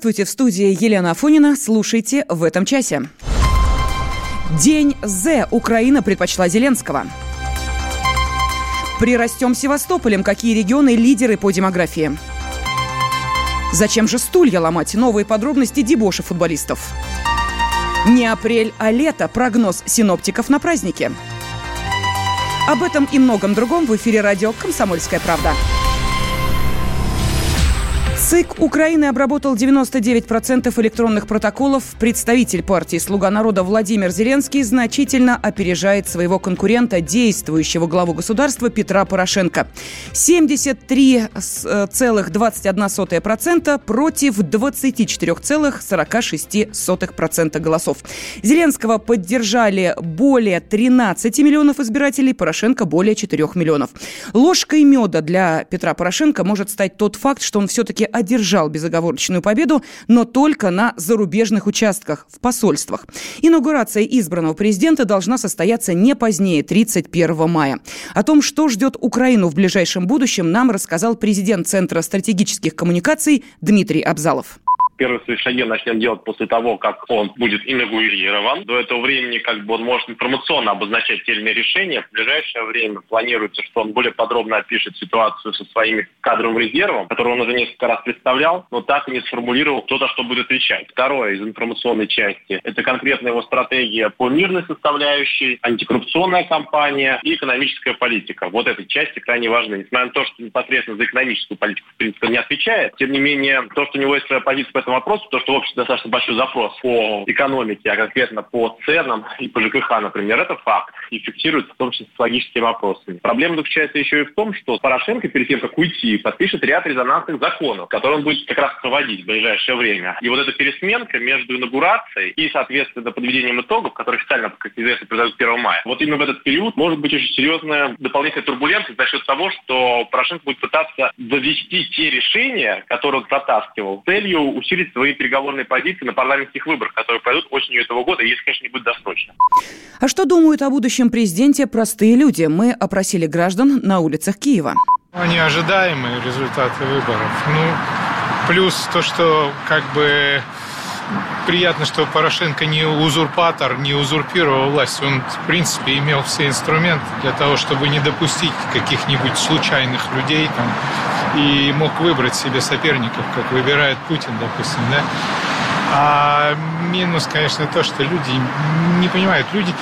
Здравствуйте, в студии Елена Афонина. Слушайте в этом часе. День З. Украина предпочла Зеленского. Прирастем Севастополем. Какие регионы лидеры по демографии? Зачем же стулья ломать? Новые подробности дебоша футболистов. Не апрель, а лето. Прогноз синоптиков на празднике. Об этом и многом другом в эфире радио «Комсомольская правда». ЦИК Украины обработал 99% электронных протоколов. Представитель партии «Слуга народа» Владимир Зеленский значительно опережает своего конкурента, действующего главу государства Петра Порошенко. 73,21% против 24,46% голосов. Зеленского поддержали более 13 миллионов избирателей, Порошенко более 4 миллионов. Ложкой меда для Петра Порошенко может стать тот факт, что он все-таки одержал безоговорочную победу, но только на зарубежных участках, в посольствах. Инаугурация избранного президента должна состояться не позднее 31 мая. О том, что ждет Украину в ближайшем будущем, нам рассказал президент Центра стратегических коммуникаций Дмитрий Абзалов первые свои шаги начнем делать после того, как он будет инаугурирован. До этого времени как бы он может информационно обозначать те или иные решения. В ближайшее время планируется, что он более подробно опишет ситуацию со своими кадровым резервом, который он уже несколько раз представлял, но так и не сформулировал, кто за что будет отвечать. Второе из информационной части – это конкретная его стратегия по мирной составляющей, антикоррупционная кампания и экономическая политика. Вот этой части крайне важны. Несмотря на то, что непосредственно за экономическую политику, в принципе, не отвечает, тем не менее, то, что у него есть своя позиция по этому вопросу, то, что в обществе достаточно большой запрос по экономике, а конкретно по ценам и по ЖКХ, например, это факт. И фиксируется в том числе с логическими вопросами. Проблема заключается еще и в том, что Порошенко перед тем, как уйти, подпишет ряд резонансных законов, которые он будет как раз проводить в ближайшее время. И вот эта пересменка между инаугурацией и, соответственно, подведением итогов, которые официально, как известно, произойдут 1 мая, вот именно в этот период может быть очень серьезная дополнительная турбулентность за счет того, что Порошенко будет пытаться довести те решения, которые он протаскивал, целью усилить усилить свои переговорные позиции на парламентских выборах, которые пройдут осенью этого года, если, конечно, не будет досрочно. А что думают о будущем президенте простые люди? Мы опросили граждан на улицах Киева. Они ожидаемые результаты выборов. Ну, плюс то, что как бы приятно, что Порошенко не узурпатор, не узурпировал власть. Он, в принципе, имел все инструменты для того, чтобы не допустить каких-нибудь случайных людей там, и мог выбрать себе соперников, как выбирает Путин, допустим, да. А минус, конечно, то, что люди не понимают. Люди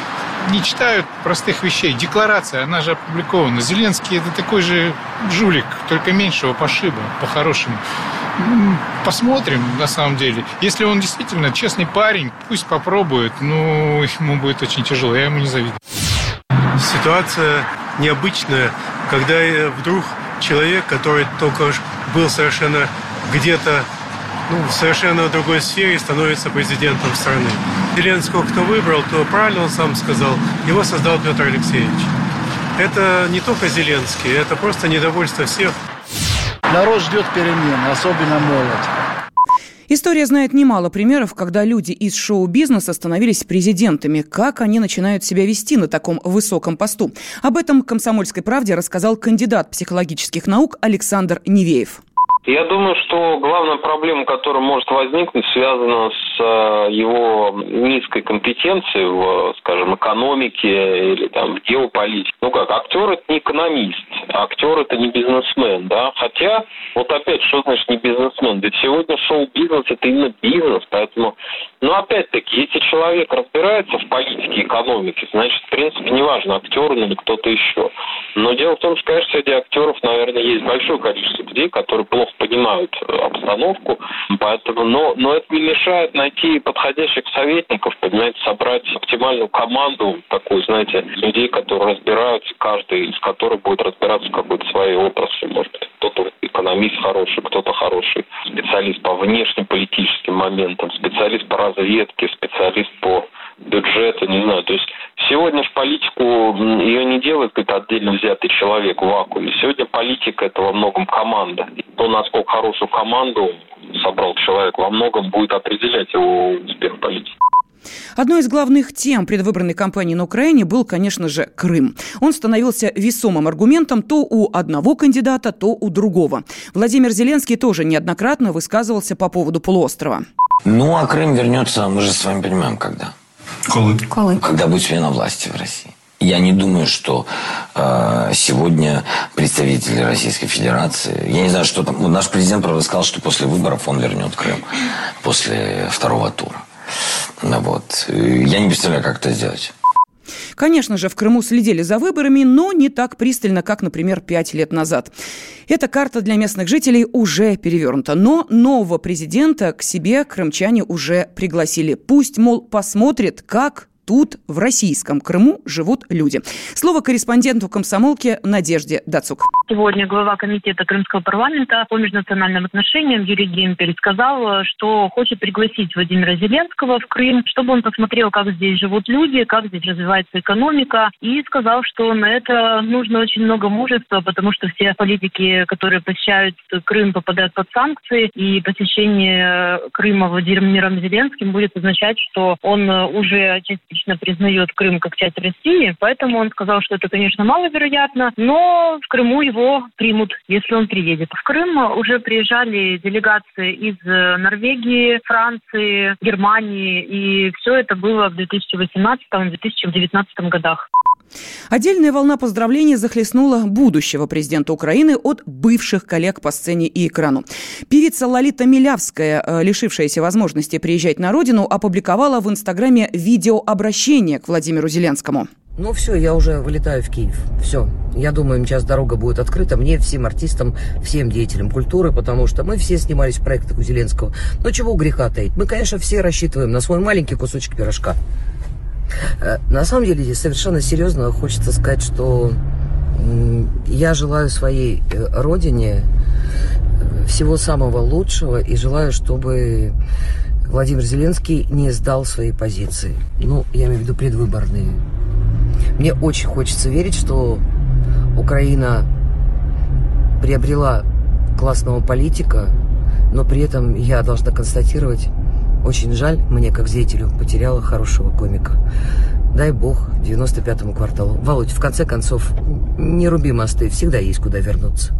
не читают простых вещей. Декларация, она же опубликована. Зеленский это такой же жулик, только меньшего пошиба, по-хорошему. Посмотрим, на самом деле. Если он действительно честный парень, пусть попробует, но ему будет очень тяжело, я ему не завидую. Ситуация необычная, когда вдруг человек, который только был совершенно где-то ну, в совершенно другой сфере становится президентом страны. Зеленского кто выбрал, то правильно он сам сказал, его создал Петр Алексеевич. Это не только Зеленский, это просто недовольство всех. Народ ждет перемен, особенно молодь. История знает немало примеров, когда люди из шоу-бизнеса становились президентами. Как они начинают себя вести на таком высоком посту? Об этом «Комсомольской правде» рассказал кандидат психологических наук Александр Невеев. Я думаю, что главная проблема, которая может возникнуть, связана с э, его низкой компетенцией в, скажем, экономике или там в геополитике. Ну как, актер это не экономист, актер это не бизнесмен, да. Хотя, вот опять, что значит не бизнесмен? Ведь сегодня шоу-бизнес это именно бизнес, поэтому, ну опять-таки, если человек разбирается в политике экономике, значит, в принципе, неважно, актер или кто-то еще. Но дело в том, что, конечно, среди актеров, наверное, есть большое количество людей, которые плохо понимают э, обстановку, поэтому, но, но это не мешает найти подходящих советников, понимаете, собрать оптимальную команду, такую, знаете, людей, которые разбираются, каждый из которых будет разбираться в какой-то своей отрасли, может быть, кто-то экономист хороший, кто-то хороший специалист по внешнеполитическим моментам, специалист по разведке, специалист по бюджету, не знаю, то есть Сегодня в политику ее не делает какой-то отдельно взятый человек в вакууме. Сегодня политика это во многом команда. То, насколько хорошую команду собрал человек, во многом будет определять его успех в политике. Одной из главных тем предвыборной кампании на Украине был, конечно же, Крым. Он становился весомым аргументом то у одного кандидата, то у другого. Владимир Зеленский тоже неоднократно высказывался по поводу полуострова. Ну, а Крым вернется, мы же с вами понимаем, когда. Колы. Колы. Когда будет смена власти в России. Я не думаю, что э, сегодня представители Российской Федерации, я не знаю, что там, ну, наш президент, правда, сказал, что после выборов он вернет Крым, после второго тура. Вот. Я не представляю, как это сделать. Конечно же, в Крыму следили за выборами, но не так пристально, как, например, пять лет назад. Эта карта для местных жителей уже перевернута. Но нового президента к себе крымчане уже пригласили. Пусть, мол, посмотрит, как тут, в российском Крыму, живут люди. Слово корреспонденту комсомолки Надежде Дацук. Сегодня глава комитета Крымского парламента по межнациональным отношениям Юрий Гемпель сказал, что хочет пригласить Владимира Зеленского в Крым, чтобы он посмотрел, как здесь живут люди, как здесь развивается экономика, и сказал, что на это нужно очень много мужества, потому что все политики, которые посещают Крым, попадают под санкции, и посещение Крыма Владимиром Зеленским будет означать, что он уже частично частично признает Крым как часть России, поэтому он сказал, что это, конечно, маловероятно, но в Крыму его примут, если он приедет. В Крым уже приезжали делегации из Норвегии, Франции, Германии, и все это было в 2018-2019 годах. Отдельная волна поздравлений захлестнула будущего президента Украины от бывших коллег по сцене и экрану. Певица Лолита Милявская, э, лишившаяся возможности приезжать на родину, опубликовала в Инстаграме видеообращение к Владимиру Зеленскому. Ну все, я уже вылетаю в Киев. Все. Я думаю, сейчас дорога будет открыта мне, всем артистам, всем деятелям культуры, потому что мы все снимались в проектах у Зеленского. Ну чего греха таить? Мы, конечно, все рассчитываем на свой маленький кусочек пирожка. Э, на самом деле, совершенно серьезно хочется сказать, что я желаю своей э, родине э, всего самого лучшего и желаю, чтобы Владимир Зеленский не сдал свои позиции. Ну, я имею в виду предвыборные. Мне очень хочется верить, что Украина приобрела классного политика, но при этом я должна констатировать, очень жаль, мне как зрителю потеряла хорошего комика. Дай бог 95-му кварталу. Володь, в конце концов, не руби мосты, всегда есть куда вернуться.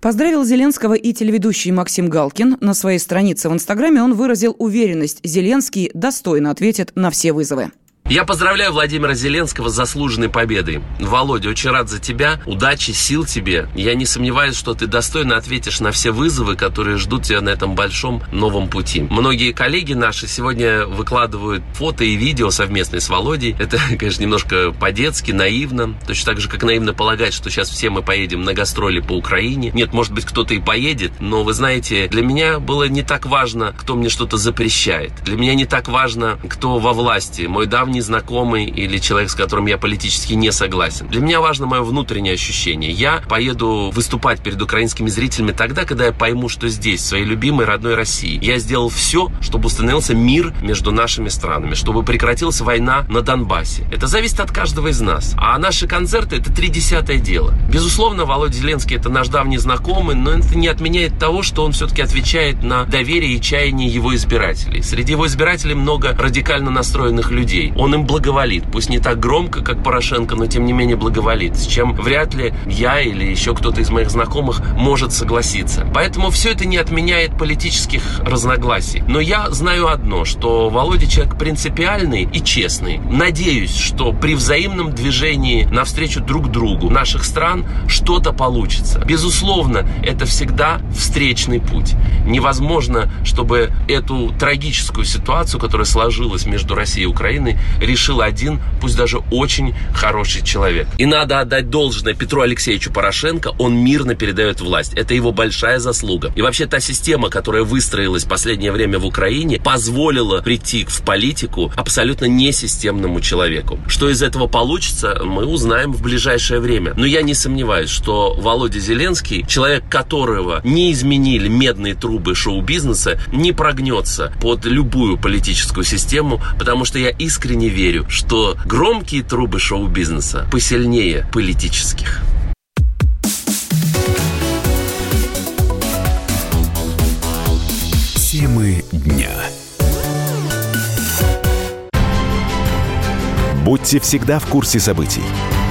Поздравил Зеленского и телеведущий Максим Галкин. На своей странице в Инстаграме он выразил уверенность, Зеленский достойно ответит на все вызовы. Я поздравляю Владимира Зеленского с заслуженной победой. Володя, очень рад за тебя. Удачи, сил тебе. Я не сомневаюсь, что ты достойно ответишь на все вызовы, которые ждут тебя на этом большом новом пути. Многие коллеги наши сегодня выкладывают фото и видео совместные с Володей. Это, конечно, немножко по-детски, наивно. Точно так же, как наивно полагать, что сейчас все мы поедем на гастроли по Украине. Нет, может быть, кто-то и поедет, но вы знаете, для меня было не так важно, кто мне что-то запрещает. Для меня не так важно, кто во власти. Мой давний незнакомый или человек, с которым я политически не согласен. Для меня важно мое внутреннее ощущение. Я поеду выступать перед украинскими зрителями тогда, когда я пойму, что здесь, в своей любимой родной России, я сделал все, чтобы установился мир между нашими странами, чтобы прекратилась война на Донбассе. Это зависит от каждого из нас. А наши концерты – это три десятое дело. Безусловно, Володя Зеленский – это наш давний знакомый, но это не отменяет того, что он все-таки отвечает на доверие и чаяние его избирателей. Среди его избирателей много радикально настроенных людей он им благоволит. Пусть не так громко, как Порошенко, но тем не менее благоволит, с чем вряд ли я или еще кто-то из моих знакомых может согласиться. Поэтому все это не отменяет политических разногласий. Но я знаю одно, что Володя человек принципиальный и честный. Надеюсь, что при взаимном движении навстречу друг другу наших стран что-то получится. Безусловно, это всегда встречный путь. Невозможно, чтобы эту трагическую ситуацию, которая сложилась между Россией и Украиной, решил один, пусть даже очень хороший человек. И надо отдать должное Петру Алексеевичу Порошенко, он мирно передает власть. Это его большая заслуга. И вообще та система, которая выстроилась в последнее время в Украине, позволила прийти в политику абсолютно несистемному человеку. Что из этого получится, мы узнаем в ближайшее время. Но я не сомневаюсь, что Володя Зеленский, человек которого не изменили медные трубы шоу-бизнеса, не прогнется под любую политическую систему, потому что я искренне не верю, что громкие трубы шоу-бизнеса посильнее политических. Темы дня. Будьте всегда в курсе событий.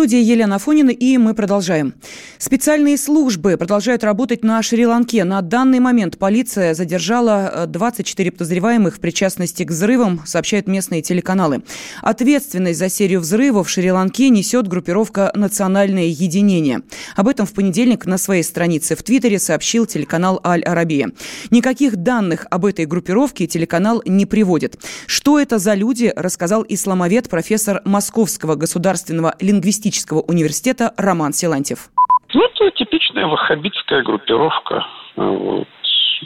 Студии Елена Афонина, и мы продолжаем. Специальные службы продолжают работать на Шри-Ланке. На данный момент полиция задержала 24 э, подозреваемых в причастности к взрывам, сообщают местные телеканалы. Ответственность за серию взрывов в Шри-Ланке несет группировка «Национальное единение». Об этом в понедельник на своей странице в Твиттере сообщил телеканал «Аль-Арабия». Никаких данных об этой группировке телеканал не приводит. Что это за люди, рассказал исламовед, профессор Московского государственного лингвистического университета Роман Силантьев. Ну, это типичная ваххабитская группировка. Вот.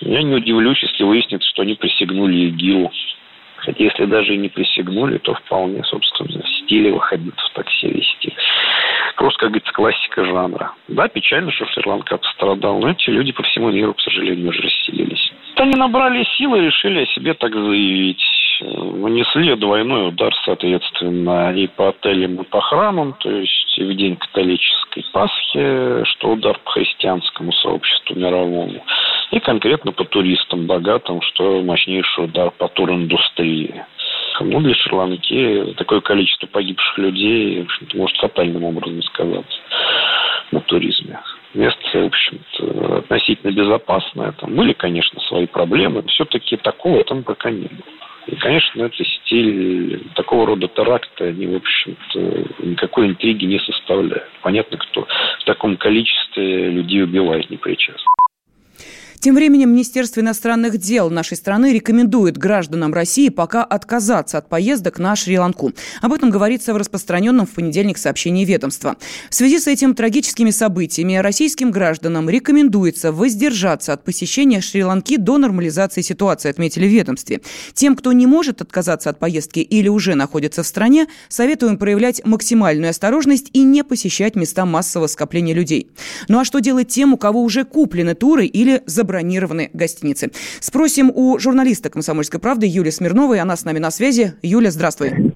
Я не удивлюсь, если выяснится, что они присягнули ИГИЛу. Хотя если даже и не присягнули, то вполне, собственно, в стиле ваххабитов так себя вести. Просто, как говорится, классика жанра. Да, печально, что Шри-Ланка пострадал, но эти люди по всему миру, к сожалению, уже расселились. Они набрали силы решили о себе так заявить нанесли двойной удар, соответственно, и по отелям, и по храмам, то есть в день католической Пасхи, что удар по христианскому сообществу мировому, и конкретно по туристам богатым, что мощнейший удар по туриндустрии. Ну, для Шри-Ланки такое количество погибших людей, в общем-то, может фатальным образом сказаться на туризме. Место, в общем-то, относительно безопасное. Там были, конечно, свои проблемы, но все-таки такого там пока не было. И, конечно, это стиль такого рода теракта, они, в общем-то, никакой интриги не составляют. Понятно, кто в таком количестве людей убивает, не причастен. Тем временем Министерство иностранных дел нашей страны рекомендует гражданам России пока отказаться от поездок на Шри-Ланку. Об этом говорится в распространенном в понедельник сообщении ведомства. В связи с этими трагическими событиями российским гражданам рекомендуется воздержаться от посещения Шри-Ланки до нормализации ситуации, отметили в ведомстве. Тем, кто не может отказаться от поездки или уже находится в стране, советуем проявлять максимальную осторожность и не посещать места массового скопления людей. Ну а что делать тем, у кого уже куплены туры или забронированы забронированы гостиницы. Спросим у журналиста «Комсомольской правды» Юли Смирновой. Она с нами на связи. Юля, здравствуй.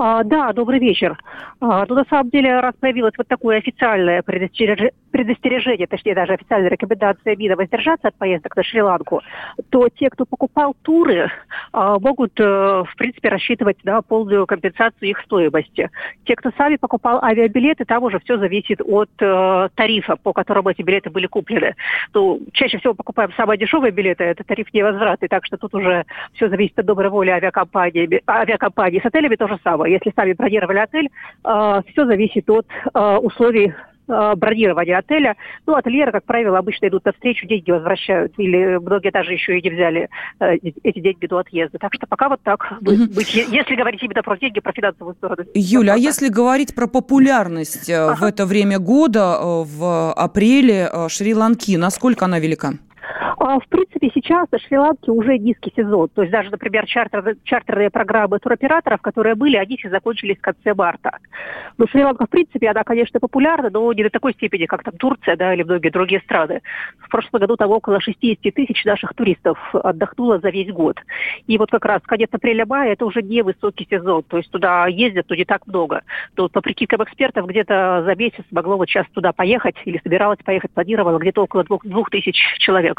А, да, добрый вечер. А, ну, на самом деле, раз появилось вот такое официальное предостереж... предостережение, точнее, даже официальная рекомендация МИДа воздержаться от поездок на Шри-Ланку, то те, кто покупал туры, а, могут, э, в принципе, рассчитывать на полную компенсацию их стоимости. Те, кто сами покупал авиабилеты, там уже все зависит от э, тарифа, по которому эти билеты были куплены. Ну, чаще всего покупаем самые дешевые билеты, это тариф невозвратный, так что тут уже все зависит от доброй воли авиакомпании. Авиакомпании. С отелями тоже самое. Если сами бронировали отель, э, все зависит от э, условий э, бронирования отеля. Ну, ательеры, как правило, обычно идут навстречу, деньги возвращают. Или многие даже еще и не взяли э, эти деньги до отъезда. Так что пока вот так быть. Если говорить именно про деньги, про финансовую сторону. Юля, а если говорить про популярность ага. в это время года, в апреле Шри-Ланки, насколько она велика? А, в принципе, сейчас на Шри-Ланке уже низкий сезон. То есть даже, например, чартер, чартерные программы туроператоров, которые были, они все закончились в конце марта. Но Шри-Ланка, в принципе, она, конечно, популярна, но не до такой степени, как там Турция да, или многие другие страны. В прошлом году там около 60 тысяч наших туристов отдохнуло за весь год. И вот как раз конец апреля-мая это уже не высокий сезон. То есть туда ездят, но не так много. То по прикидкам экспертов где-то за месяц могло вот сейчас туда поехать или собиралось поехать, планировало где-то около двух, двух тысяч человек.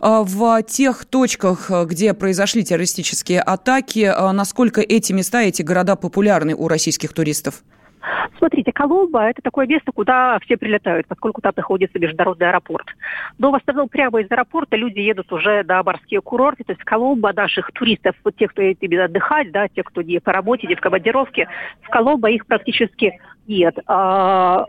А в тех точках, где произошли террористические атаки, а насколько эти места, эти города популярны у российских туристов? Смотрите, Коломбо – это такое место, куда все прилетают, поскольку там находится международный аэропорт. Но в основном прямо из аэропорта люди едут уже на морские курорты. То есть Коломбо наших туристов, вот тех, кто едет именно отдыхать, да, тех, кто не по работе, не в командировке, в Коломбо их практически нет. А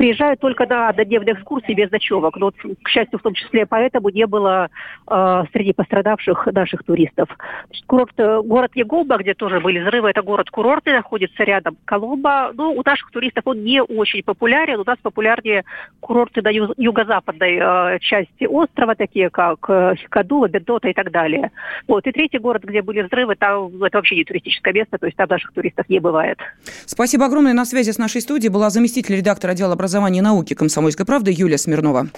приезжают только на однодневные экскурсии без ночевок. Но, к счастью, в том числе поэтому не было э, среди пострадавших наших туристов. Значит, курорт, э, город Егоба, где тоже были взрывы, это город курортный, находится рядом Коломбо. Ну, у наших туристов он не очень популярен. У нас популярнее курорты на юго-западной э, части острова, такие как э, Кадула, Бедота и так далее. Вот. И третий город, где были взрывы, там это вообще не туристическое место, то есть там наших туристов не бывает. Спасибо огромное. На связи с нашей студией была заместитель редактора отдела образования и науки «Комсомольской правды» Юлия Смирнова.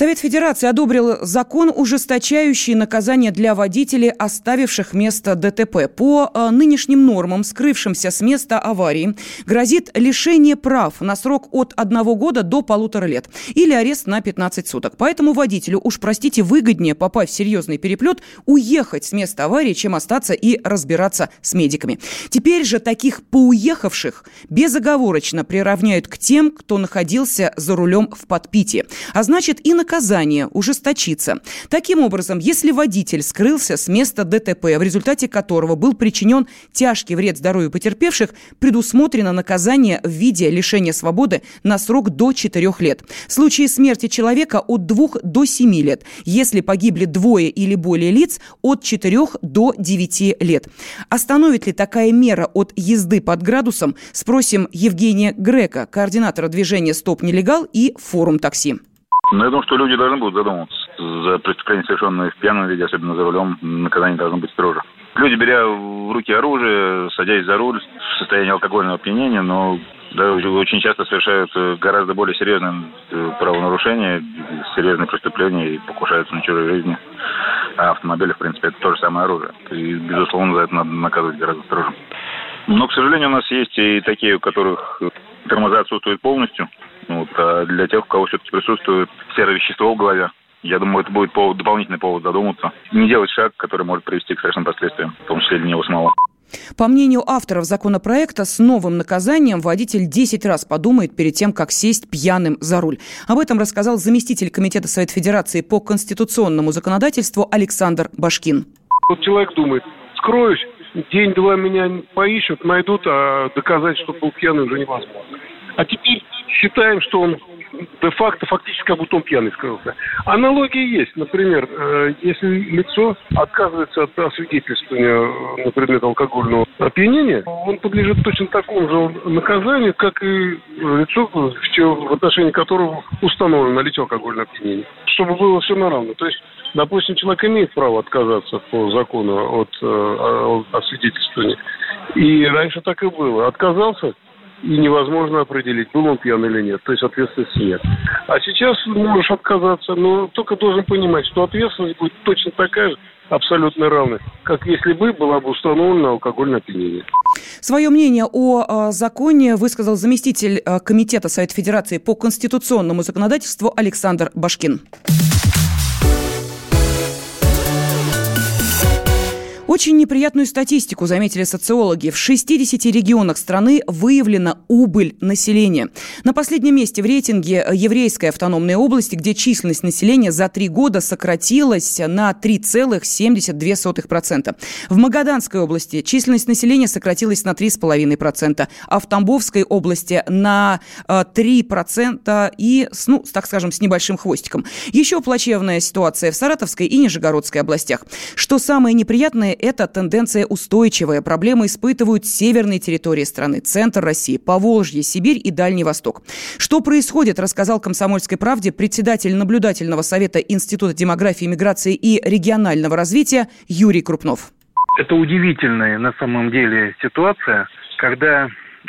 Совет Федерации одобрил закон, ужесточающий наказание для водителей, оставивших место ДТП. По э, нынешним нормам, скрывшимся с места аварии, грозит лишение прав на срок от одного года до полутора лет или арест на 15 суток. Поэтому водителю, уж простите, выгоднее, попасть в серьезный переплет, уехать с места аварии, чем остаться и разбираться с медиками. Теперь же таких поуехавших безоговорочно приравняют к тем, кто находился за рулем в подпитии. А значит и наказание ужесточится. Таким образом, если водитель скрылся с места ДТП, в результате которого был причинен тяжкий вред здоровью потерпевших, предусмотрено наказание в виде лишения свободы на срок до 4 лет. В случае смерти человека от 2 до 7 лет. Если погибли двое или более лиц, от 4 до 9 лет. Остановит ли такая мера от езды под градусом, спросим Евгения Грека, координатора движения «Стоп нелегал» и «Форум такси». Но я думаю, что люди должны будут задуматься за преступления, совершенные в пьяном виде, особенно за рулем, наказание должно быть строже. Люди, беря в руки оружие, садясь за руль в состоянии алкогольного опьянения, но да, очень часто совершают гораздо более серьезные правонарушения, серьезные преступления и покушаются на чужой жизни. А автомобили, в принципе, это то же самое оружие. И, безусловно, за это надо наказывать гораздо строже. Но, к сожалению, у нас есть и такие, у которых тормоза отсутствуют полностью. Вот, а для тех, у кого все-таки присутствует серое вещество в голове, я думаю, это будет повод, дополнительный повод задуматься. Не делать шаг, который может привести к страшным последствиям, в том числе для него самого. По мнению авторов законопроекта, с новым наказанием водитель 10 раз подумает перед тем, как сесть пьяным за руль. Об этом рассказал заместитель Комитета Совет Федерации по конституционному законодательству Александр Башкин. Вот человек думает, скроюсь, день-два меня поищут, найдут, а доказать, что был пьяный, уже невозможно. А теперь считаем, что он де-факто, фактически как будто он пьяный скрылся. Аналогии есть. Например, если лицо отказывается от освидетельствования на предмет алкогольного опьянения, он подлежит точно такому же наказанию, как и лицо, в отношении которого установлено наличие алкогольного опьянения. Чтобы было все на равно. То есть Допустим, человек имеет право отказаться по закону от э, освидетельствования. И раньше так и было. Отказался, и невозможно определить, был он пьян или нет. То есть ответственность нет. А сейчас можешь отказаться, но только должен понимать, что ответственность будет точно такая же, абсолютно равная, как если бы была бы установлена алкогольное опьянение. Свое мнение о э, законе высказал заместитель э, Комитета Совета Федерации по конституционному законодательству Александр Башкин. Очень неприятную статистику заметили социологи. В 60 регионах страны выявлена убыль населения. На последнем месте в рейтинге еврейская автономная область, где численность населения за три года сократилась на 3,72%. В Магаданской области численность населения сократилась на 3,5%, а в Тамбовской области на 3% и, ну, так скажем, с небольшим хвостиком. Еще плачевная ситуация в Саратовской и Нижегородской областях. Что самое неприятное, эта тенденция устойчивая. Проблемы испытывают северные территории страны, центр России, Поволжье, Сибирь и Дальний Восток. Что происходит, рассказал «Комсомольской правде» председатель наблюдательного совета Института демографии, миграции и регионального развития Юрий Крупнов. Это удивительная на самом деле ситуация, когда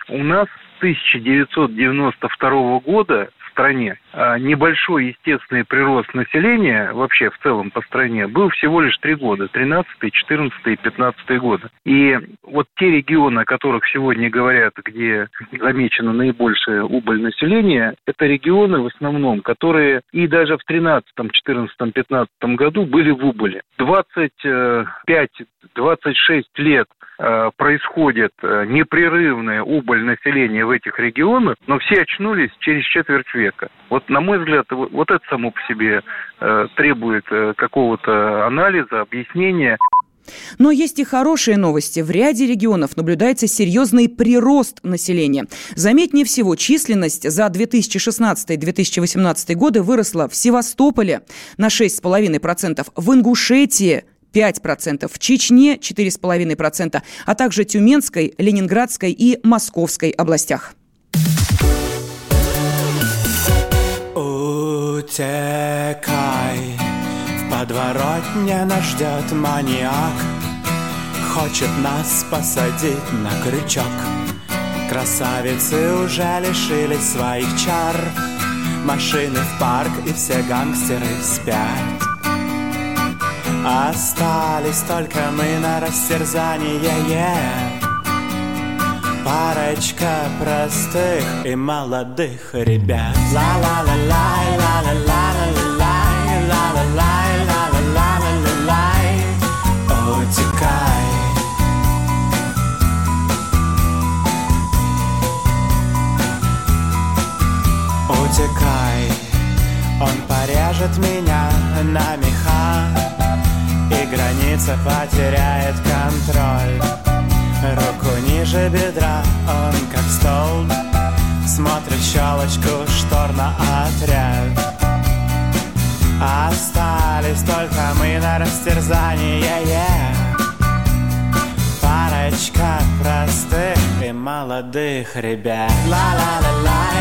у нас с 1992 года стране. А небольшой естественный прирост населения вообще в целом по стране был всего лишь три года, 13, 14 и 15 годы. И вот те регионы, о которых сегодня говорят, где замечена наибольшая убыль населения, это регионы в основном, которые и даже в 13, 14, 15 году были в убыли. 25-26 лет э, происходит э, непрерывная убыль населения в этих регионах, но все очнулись через четверть века. Вот, на мой взгляд, вот это само по себе э, требует какого-то анализа, объяснения. Но есть и хорошие новости. В ряде регионов наблюдается серьезный прирост населения. Заметнее всего, численность за 2016-2018 годы выросла в Севастополе на 6,5%, в Ингушетии 5%, в Чечне 4,5%, а также Тюменской, Ленинградской и Московской областях. Утекай. Подворотне нас ждет маньяк. Хочет нас посадить на крючок. Красавицы уже лишились своих чар. Машины в парк и все гангстеры спят. Остались только мы на растерзание yeah. Парочка простых и молодых ребят. Ла-ла-ла-лай, ла-ла-ла-ла-лай, ла-ла-лай утекай Утекай Он порежет меня на меха И граница потеряет контроль Руку ниже бедра Он как столб Смотрит щелочку штор на отряд. Остались только мы на растерзание yeah. Парочка простых и молодых ребят. Ла-ла-ла-лай,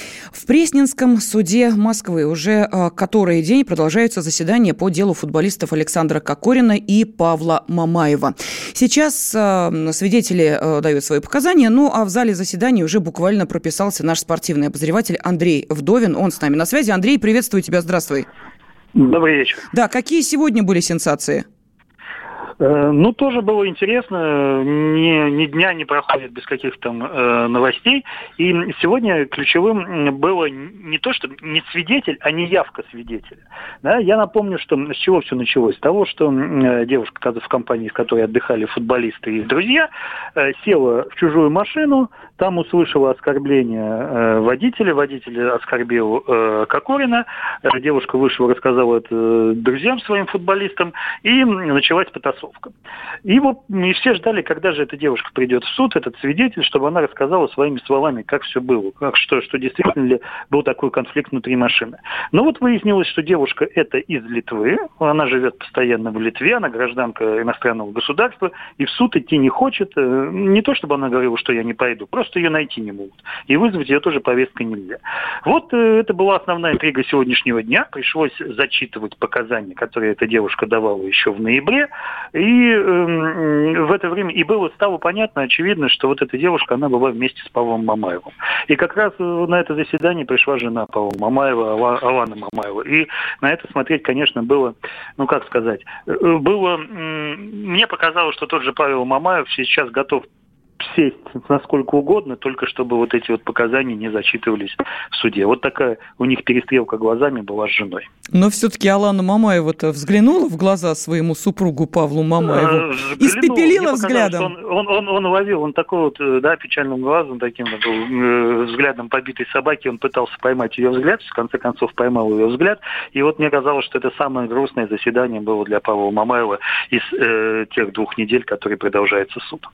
В Пресненском суде Москвы уже э, который день продолжаются заседания по делу футболистов Александра Кокорина и Павла Мамаева. Сейчас э, свидетели э, дают свои показания, ну а в зале заседаний уже буквально прописался наш спортивный обозреватель Андрей Вдовин. Он с нами на связи. Андрей, приветствую тебя, здравствуй. Добрый вечер. Да, какие сегодня были сенсации? Э, ну, тоже было интересно. Ни, ни дня не проходит без каких-то там э, новостей. И сегодня ключевым было не то, что не свидетель, а не явка свидетеля. Да, я напомню, что с чего все началось. С того, что э, девушка в компании, с которой отдыхали футболисты и друзья, э, села в чужую машину, там услышала оскорбление э, водителя, водитель оскорбил э, Кокорина, э, девушка вышла, рассказала это друзьям своим футболистам, и началась потасовка. И вот и все ждали, когда же эта девушка придет в суд, этот свидетель, чтобы она рассказала своими словами, как все было, как что, что действительно ли был такой конфликт внутри машины. Но вот выяснилось, что девушка это из Литвы, она живет постоянно в Литве, она гражданка иностранного государства, и в суд идти не хочет. Не то, чтобы она говорила, что я не пойду, просто просто ее найти не могут. И вызвать ее тоже повесткой нельзя. Вот э, это была основная интрига сегодняшнего дня. Пришлось зачитывать показания, которые эта девушка давала еще в ноябре. И э, в это время и было стало понятно, очевидно, что вот эта девушка, она была вместе с Павлом Мамаевым. И как раз э, на это заседание пришла жена Павла Мамаева, Алана Мамаева. И на это смотреть, конечно, было, ну как сказать, э, было... Мне показалось, что тот же Павел Мамаев сейчас готов сесть насколько угодно, только чтобы вот эти вот показания не зачитывались в суде. Вот такая у них перестрелка глазами была с женой. Но все-таки Алана Мамаева-то взглянула в глаза своему супругу Павлу Мамаеву? Э, Испепелила взглядом? Он, он, он, он ловил, он такой вот, э, да, печальным глазом, таким был, э, взглядом побитой собаки, он пытался поймать ее взгляд, в конце концов поймал ее взгляд. И вот мне казалось, что это самое грустное заседание было для Павла Мамаева из э, тех двух недель, которые продолжается суд.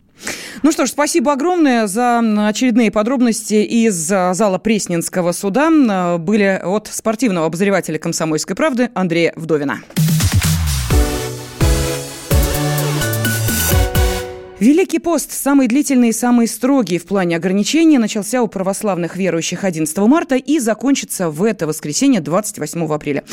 Ну что ж, спасибо огромное за очередные подробности из зала Пресненского суда. Были от спортивного обозревателя «Комсомольской правды» Андрея Вдовина. Великий пост, самый длительный и самый строгий в плане ограничений, начался у православных верующих 11 марта и закончится в это воскресенье 28 апреля.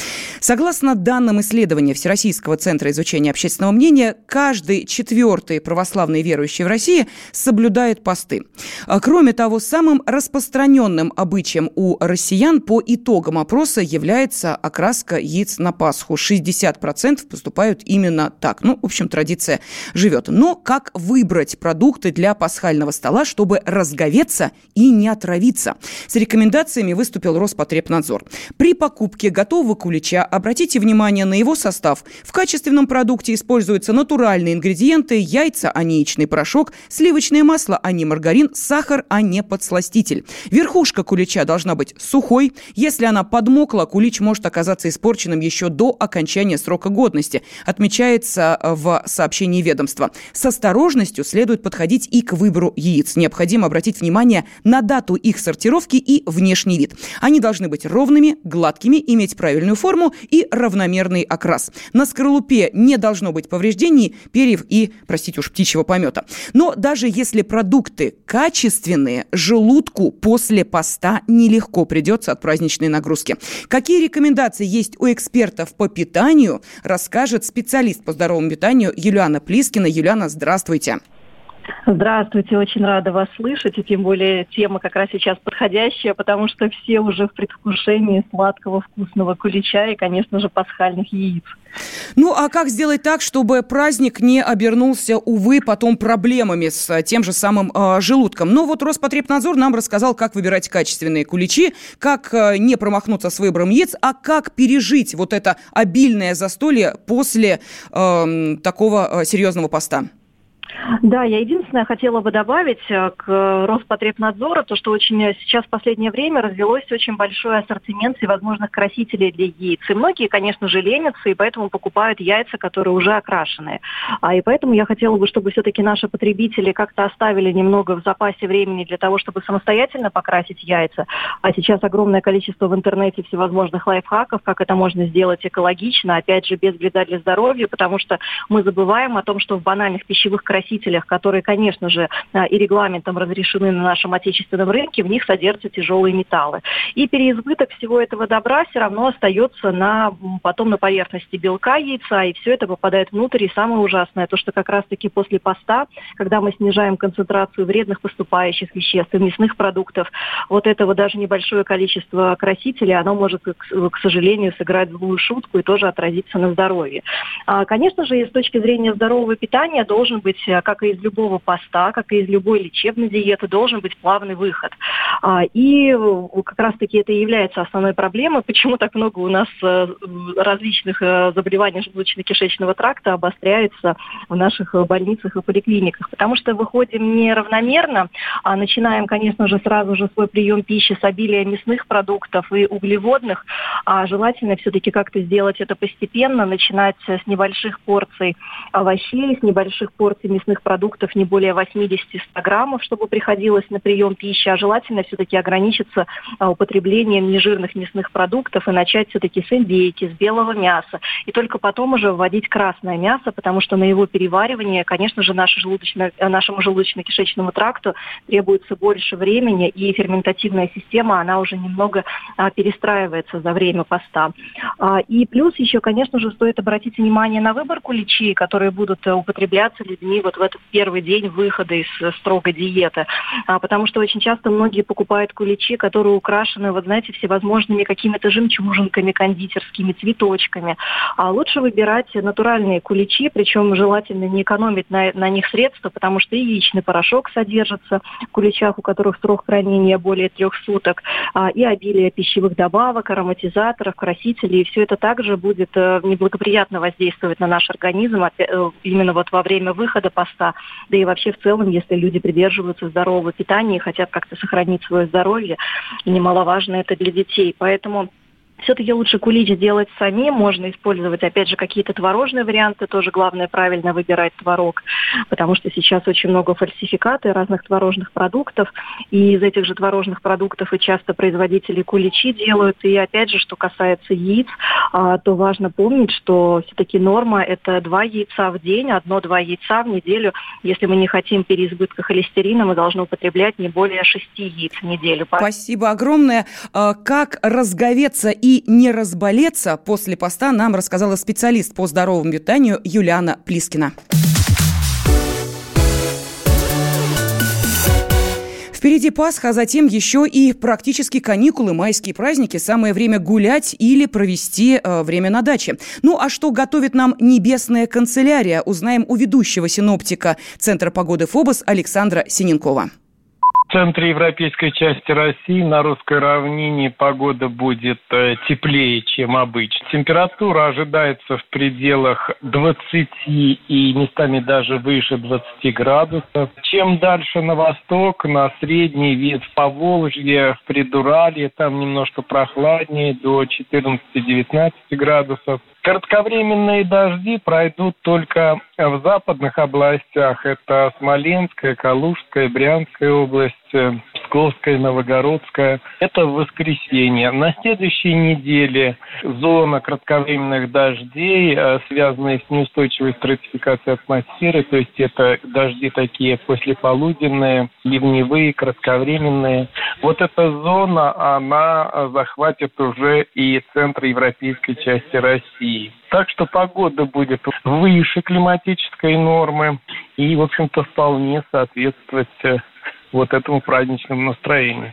Согласно данным исследования Всероссийского центра изучения общественного мнения, каждый четвертый православный верующий в России соблюдает посты. А кроме того, самым распространенным обычаем у россиян по итогам опроса является окраска яиц на Пасху. 60% поступают именно так. Ну, в общем, традиция живет. Но как вы выбрать продукты для пасхального стола, чтобы разговеться и не отравиться. С рекомендациями выступил Роспотребнадзор. При покупке готового кулича обратите внимание на его состав. В качественном продукте используются натуральные ингредиенты, яйца, а не яичный порошок, сливочное масло, а не маргарин, сахар, а не подсластитель. Верхушка кулича должна быть сухой. Если она подмокла, кулич может оказаться испорченным еще до окончания срока годности, отмечается в сообщении ведомства. С осторожностью осторожностью следует подходить и к выбору яиц. Необходимо обратить внимание на дату их сортировки и внешний вид. Они должны быть ровными, гладкими, иметь правильную форму и равномерный окрас. На скорлупе не должно быть повреждений, перьев и, простите уж, птичьего помета. Но даже если продукты качественные, желудку после поста нелегко придется от праздничной нагрузки. Какие рекомендации есть у экспертов по питанию, расскажет специалист по здоровому питанию Юлиана Плискина. Юлиана, здравствуйте. Здравствуйте, очень рада вас слышать, и тем более тема как раз сейчас подходящая, потому что все уже в предвкушении сладкого вкусного кулича и, конечно же, пасхальных яиц. Ну, а как сделать так, чтобы праздник не обернулся, увы, потом проблемами с тем же самым э, желудком? Ну, вот Роспотребнадзор нам рассказал, как выбирать качественные куличи, как э, не промахнуться с выбором яиц, а как пережить вот это обильное застолье после э, такого э, серьезного поста. Да, я единственное хотела бы добавить э, к Роспотребнадзору, то, что очень сейчас в последнее время развелось очень большой ассортимент всевозможных красителей для яиц. И многие, конечно же, ленятся, и поэтому покупают яйца, которые уже окрашены. А, и поэтому я хотела бы, чтобы все-таки наши потребители как-то оставили немного в запасе времени для того, чтобы самостоятельно покрасить яйца. А сейчас огромное количество в интернете всевозможных лайфхаков, как это можно сделать экологично, опять же, без вреда для здоровья, потому что мы забываем о том, что в банальных пищевых красителях которые, конечно же, а, и регламентом разрешены на нашем отечественном рынке, в них содержатся тяжелые металлы. И переизбыток всего этого добра все равно остается на, потом на поверхности белка яйца, и все это попадает внутрь. И самое ужасное, то, что как раз-таки после поста, когда мы снижаем концентрацию вредных поступающих веществ и мясных продуктов, вот этого даже небольшое количество красителей, оно может, к сожалению, сыграть злую шутку и тоже отразиться на здоровье. А, конечно же, с точки зрения здорового питания должен быть как и из любого поста, как и из любой лечебной диеты, должен быть плавный выход. А, и э, как раз-таки это и является основной проблемой, почему так много у нас э, различных э, заболеваний желудочно-кишечного тракта обостряется в наших больницах и поликлиниках. Потому что выходим неравномерно, а начинаем, конечно же, сразу же свой прием пищи с обилия мясных продуктов и углеводных, а желательно все-таки как-то сделать это постепенно, начинать с небольших порций овощей, с небольших порций мясных продуктов не более 80-100 граммов, чтобы приходилось на прием пищи, а желательно все-таки ограничиться а, употреблением нежирных мясных продуктов и начать все-таки с индейки, с белого мяса. И только потом уже вводить красное мясо, потому что на его переваривание, конечно же, наше желудочно, э, нашему желудочно-кишечному тракту требуется больше времени, и ферментативная система, она уже немного а, перестраивается за время поста. А, и плюс еще, конечно же, стоит обратить внимание на выбор куличей, которые будут э, употребляться людьми вот в этот первый день выхода из э, строгой диеты. А, потому что очень часто многие покупают куличи, которые украшены, вот знаете, всевозможными какими-то жемчужинками кондитерскими, цветочками. А лучше выбирать натуральные куличи, причем желательно не экономить на, на них средства, потому что яичный порошок содержится в куличах, у которых срок хранения более трех суток, а, и обилие пищевых добавок, ароматизаторов, красителей. И все это также будет э, неблагоприятно воздействовать на наш организм э, именно вот во время выхода поста, да и вообще в целом, если люди придерживаются здорового питания и хотят как-то сохранить свое здоровье, немаловажно это для детей. Поэтому Все-таки лучше кулич делать самим, можно использовать, опять же, какие-то творожные варианты, тоже главное правильно выбирать творог, потому что сейчас очень много фальсификаты разных творожных продуктов, и из этих же творожных продуктов и часто производители куличи делают, и опять же, что касается яиц, а, то важно помнить, что все-таки норма это два яйца в день, одно-два яйца в неделю. Если мы не хотим переизбытка холестерина, мы должны употреблять не более шести яиц в неделю. Спасибо огромное. А, как разговеться и не разболеться после поста нам рассказала специалист по здоровому питанию Юлиана Плискина. Впереди Пасха, а затем еще и практически каникулы, майские праздники. Самое время гулять или провести э, время на даче. Ну а что готовит нам небесная канцелярия, узнаем у ведущего синоптика Центра погоды ФОБОС Александра Синенкова центре европейской части России на русской равнине погода будет э, теплее, чем обычно. Температура ожидается в пределах 20 и местами даже выше 20 градусов. Чем дальше на восток, на средний вид в Поволжье, в Придуралье, там немножко прохладнее, до 14-19 градусов. Кратковременные дожди пройдут только в западных областях. Это Смоленская, Калужская, Брянская область, Псковская, Новогородская. Это воскресенье. На следующей неделе зона кратковременных дождей, э, связанная с неустойчивой стратификацией атмосферы, то есть это дожди такие послеполуденные, ливневые, кратковременные. Вот эта зона, она захватит уже и центр европейской части России. Так что погода будет выше климатической нормы и, в общем-то, вполне соответствовать э, вот этому праздничному настроению.